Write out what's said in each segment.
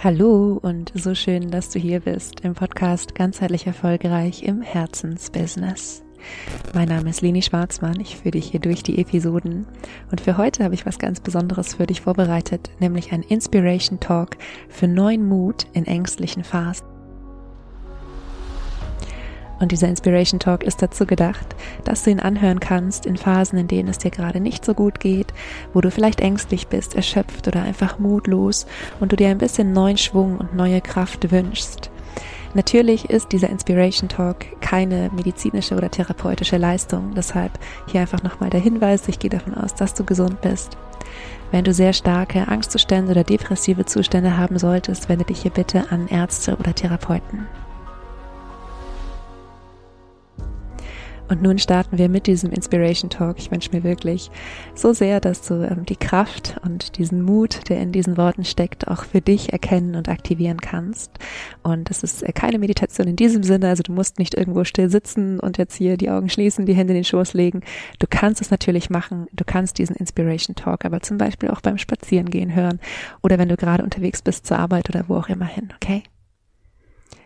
Hallo und so schön, dass du hier bist im Podcast Ganzheitlich Erfolgreich im Herzensbusiness. Mein Name ist Leni Schwarzmann, ich führe dich hier durch die Episoden und für heute habe ich was ganz Besonderes für dich vorbereitet, nämlich ein Inspiration Talk für neuen Mut in ängstlichen Phasen. Und dieser Inspiration Talk ist dazu gedacht, dass du ihn anhören kannst in Phasen, in denen es dir gerade nicht so gut geht, wo du vielleicht ängstlich bist, erschöpft oder einfach mutlos und du dir ein bisschen neuen Schwung und neue Kraft wünschst. Natürlich ist dieser Inspiration Talk keine medizinische oder therapeutische Leistung, deshalb hier einfach nochmal der Hinweis, ich gehe davon aus, dass du gesund bist. Wenn du sehr starke Angstzustände oder depressive Zustände haben solltest, wende dich hier bitte an Ärzte oder Therapeuten. Und nun starten wir mit diesem Inspiration Talk. Ich wünsche mir wirklich so sehr, dass du ähm, die Kraft und diesen Mut, der in diesen Worten steckt, auch für dich erkennen und aktivieren kannst. Und es ist äh, keine Meditation in diesem Sinne, also du musst nicht irgendwo still sitzen und jetzt hier die Augen schließen, die Hände in den Schoß legen. Du kannst es natürlich machen, du kannst diesen Inspiration Talk aber zum Beispiel auch beim Spazierengehen hören oder wenn du gerade unterwegs bist zur Arbeit oder wo auch immer hin, okay?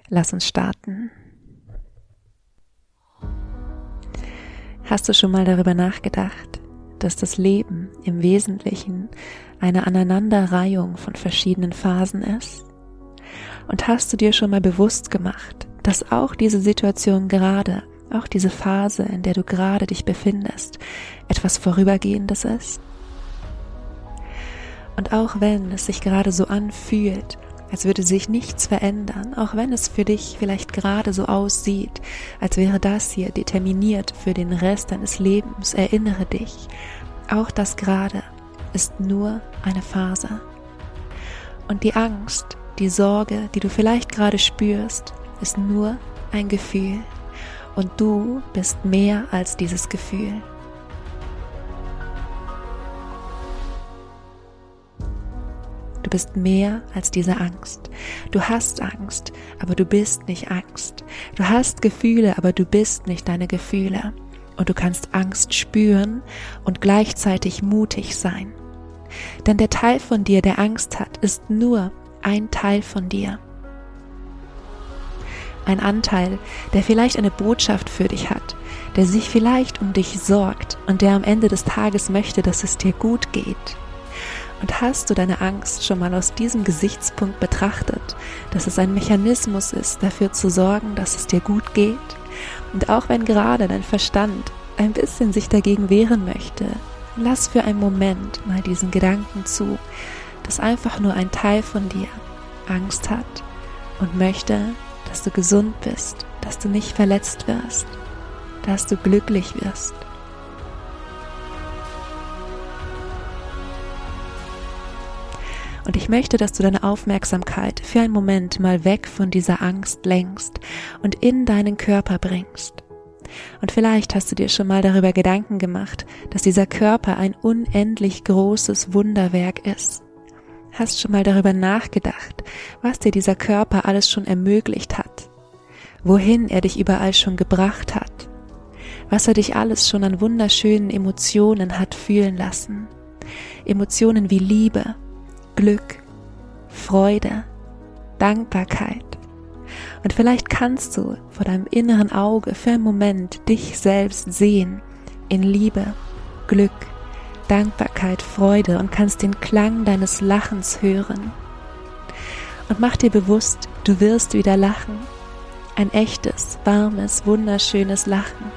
Lass uns starten. Hast du schon mal darüber nachgedacht, dass das Leben im Wesentlichen eine Aneinanderreihung von verschiedenen Phasen ist? Und hast du dir schon mal bewusst gemacht, dass auch diese Situation gerade, auch diese Phase, in der du gerade dich befindest, etwas Vorübergehendes ist? Und auch wenn es sich gerade so anfühlt, als würde sich nichts verändern, auch wenn es für dich vielleicht gerade so aussieht, als wäre das hier determiniert für den Rest deines Lebens. Erinnere dich, auch das gerade ist nur eine Phase. Und die Angst, die Sorge, die du vielleicht gerade spürst, ist nur ein Gefühl. Und du bist mehr als dieses Gefühl. Bist mehr als diese Angst. Du hast Angst, aber du bist nicht Angst. Du hast Gefühle, aber du bist nicht deine Gefühle. Und du kannst Angst spüren und gleichzeitig mutig sein. Denn der Teil von dir, der Angst hat, ist nur ein Teil von dir. Ein Anteil, der vielleicht eine Botschaft für dich hat, der sich vielleicht um dich sorgt und der am Ende des Tages möchte, dass es dir gut geht. Und hast du deine Angst schon mal aus diesem Gesichtspunkt betrachtet, dass es ein Mechanismus ist, dafür zu sorgen, dass es dir gut geht? Und auch wenn gerade dein Verstand ein bisschen sich dagegen wehren möchte, lass für einen Moment mal diesen Gedanken zu, dass einfach nur ein Teil von dir Angst hat und möchte, dass du gesund bist, dass du nicht verletzt wirst, dass du glücklich wirst. Möchte, dass du deine Aufmerksamkeit für einen Moment mal weg von dieser Angst lenkst und in deinen Körper bringst. Und vielleicht hast du dir schon mal darüber Gedanken gemacht, dass dieser Körper ein unendlich großes Wunderwerk ist. Hast schon mal darüber nachgedacht, was dir dieser Körper alles schon ermöglicht hat? Wohin er dich überall schon gebracht hat? Was er dich alles schon an wunderschönen Emotionen hat fühlen lassen? Emotionen wie Liebe, Glück, Freude, Dankbarkeit. Und vielleicht kannst du vor deinem inneren Auge für einen Moment dich selbst sehen in Liebe, Glück, Dankbarkeit, Freude und kannst den Klang deines Lachens hören. Und mach dir bewusst, du wirst wieder lachen. Ein echtes, warmes, wunderschönes Lachen.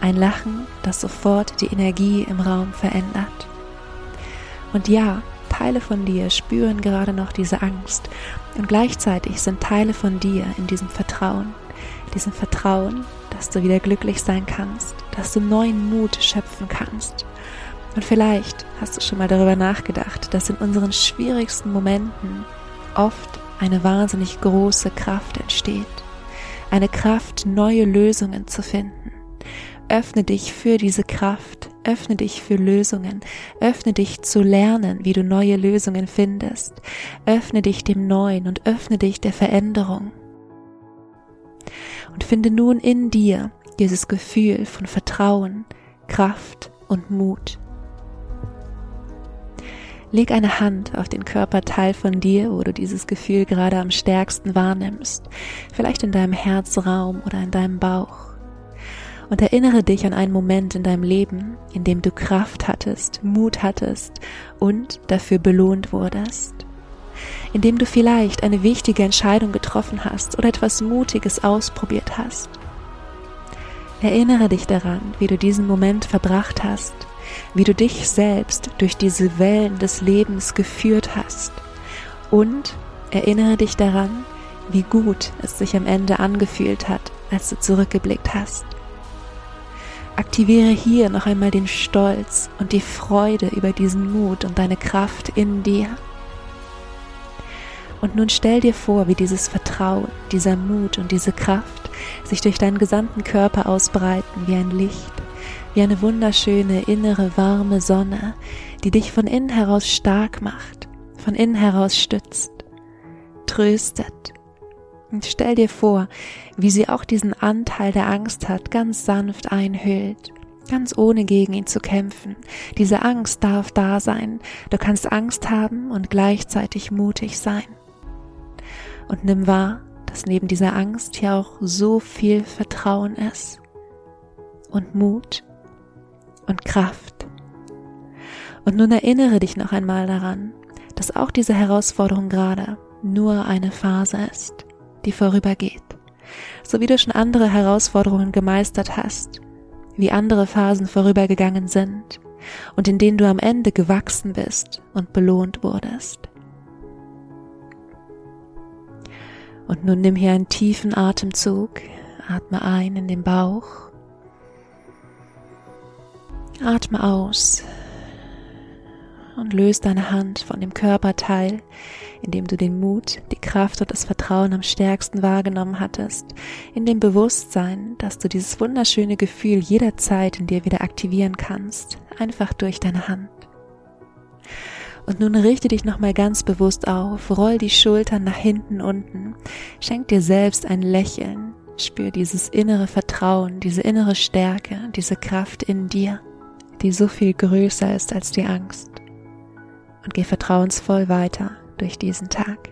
Ein Lachen, das sofort die Energie im Raum verändert. Und ja, Teile von dir spüren gerade noch diese Angst und gleichzeitig sind Teile von dir in diesem Vertrauen, diesem Vertrauen, dass du wieder glücklich sein kannst, dass du neuen Mut schöpfen kannst. Und vielleicht hast du schon mal darüber nachgedacht, dass in unseren schwierigsten Momenten oft eine wahnsinnig große Kraft entsteht. Eine Kraft, neue Lösungen zu finden. Öffne dich für diese Kraft, öffne dich für Lösungen, öffne dich zu lernen, wie du neue Lösungen findest, öffne dich dem Neuen und öffne dich der Veränderung. Und finde nun in dir dieses Gefühl von Vertrauen, Kraft und Mut. Leg eine Hand auf den Körperteil von dir, wo du dieses Gefühl gerade am stärksten wahrnimmst, vielleicht in deinem Herzraum oder in deinem Bauch. Und erinnere dich an einen Moment in deinem Leben, in dem du Kraft hattest, Mut hattest und dafür belohnt wurdest. In dem du vielleicht eine wichtige Entscheidung getroffen hast oder etwas Mutiges ausprobiert hast. Erinnere dich daran, wie du diesen Moment verbracht hast wie du dich selbst durch diese Wellen des Lebens geführt hast. Und erinnere dich daran, wie gut es sich am Ende angefühlt hat, als du zurückgeblickt hast. Aktiviere hier noch einmal den Stolz und die Freude über diesen Mut und deine Kraft in dir. Und nun stell dir vor, wie dieses Vertrauen, dieser Mut und diese Kraft sich durch deinen gesamten Körper ausbreiten wie ein Licht wie eine wunderschöne innere warme Sonne, die dich von innen heraus stark macht, von innen heraus stützt, tröstet. Und stell dir vor, wie sie auch diesen Anteil der Angst hat, ganz sanft einhüllt, ganz ohne gegen ihn zu kämpfen. Diese Angst darf da sein. Du kannst Angst haben und gleichzeitig mutig sein. Und nimm wahr, dass neben dieser Angst hier auch so viel Vertrauen ist und Mut und Kraft. Und nun erinnere dich noch einmal daran, dass auch diese Herausforderung gerade nur eine Phase ist, die vorübergeht. So wie du schon andere Herausforderungen gemeistert hast, wie andere Phasen vorübergegangen sind und in denen du am Ende gewachsen bist und belohnt wurdest. Und nun nimm hier einen tiefen Atemzug, atme ein in den Bauch Atme aus und löse deine Hand von dem Körperteil, in dem du den Mut, die Kraft und das Vertrauen am stärksten wahrgenommen hattest, in dem Bewusstsein, dass du dieses wunderschöne Gefühl jederzeit in dir wieder aktivieren kannst, einfach durch deine Hand. Und nun richte dich nochmal ganz bewusst auf, roll die Schultern nach hinten unten, schenk dir selbst ein Lächeln, spür dieses innere Vertrauen, diese innere Stärke, diese Kraft in dir die so viel größer ist als die Angst. Und geh vertrauensvoll weiter durch diesen Tag.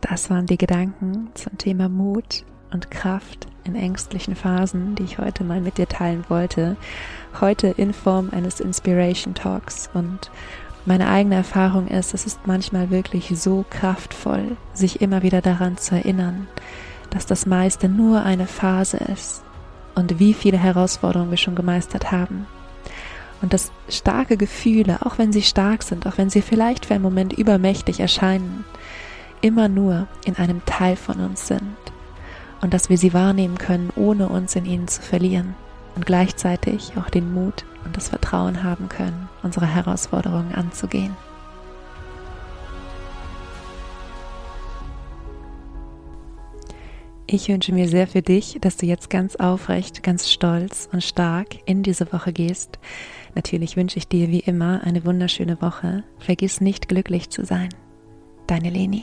Das waren die Gedanken zum Thema Mut und Kraft in ängstlichen Phasen, die ich heute mal mit dir teilen wollte heute in Form eines Inspiration Talks und meine eigene Erfahrung ist, es ist manchmal wirklich so kraftvoll, sich immer wieder daran zu erinnern, dass das meiste nur eine Phase ist und wie viele Herausforderungen wir schon gemeistert haben. Und dass starke Gefühle, auch wenn sie stark sind, auch wenn sie vielleicht für einen Moment übermächtig erscheinen, immer nur in einem Teil von uns sind und dass wir sie wahrnehmen können, ohne uns in ihnen zu verlieren und gleichzeitig auch den Mut und das Vertrauen haben können, unsere Herausforderungen anzugehen. Ich wünsche mir sehr für dich, dass du jetzt ganz aufrecht, ganz stolz und stark in diese Woche gehst. Natürlich wünsche ich dir wie immer eine wunderschöne Woche. Vergiss nicht glücklich zu sein. Deine Leni.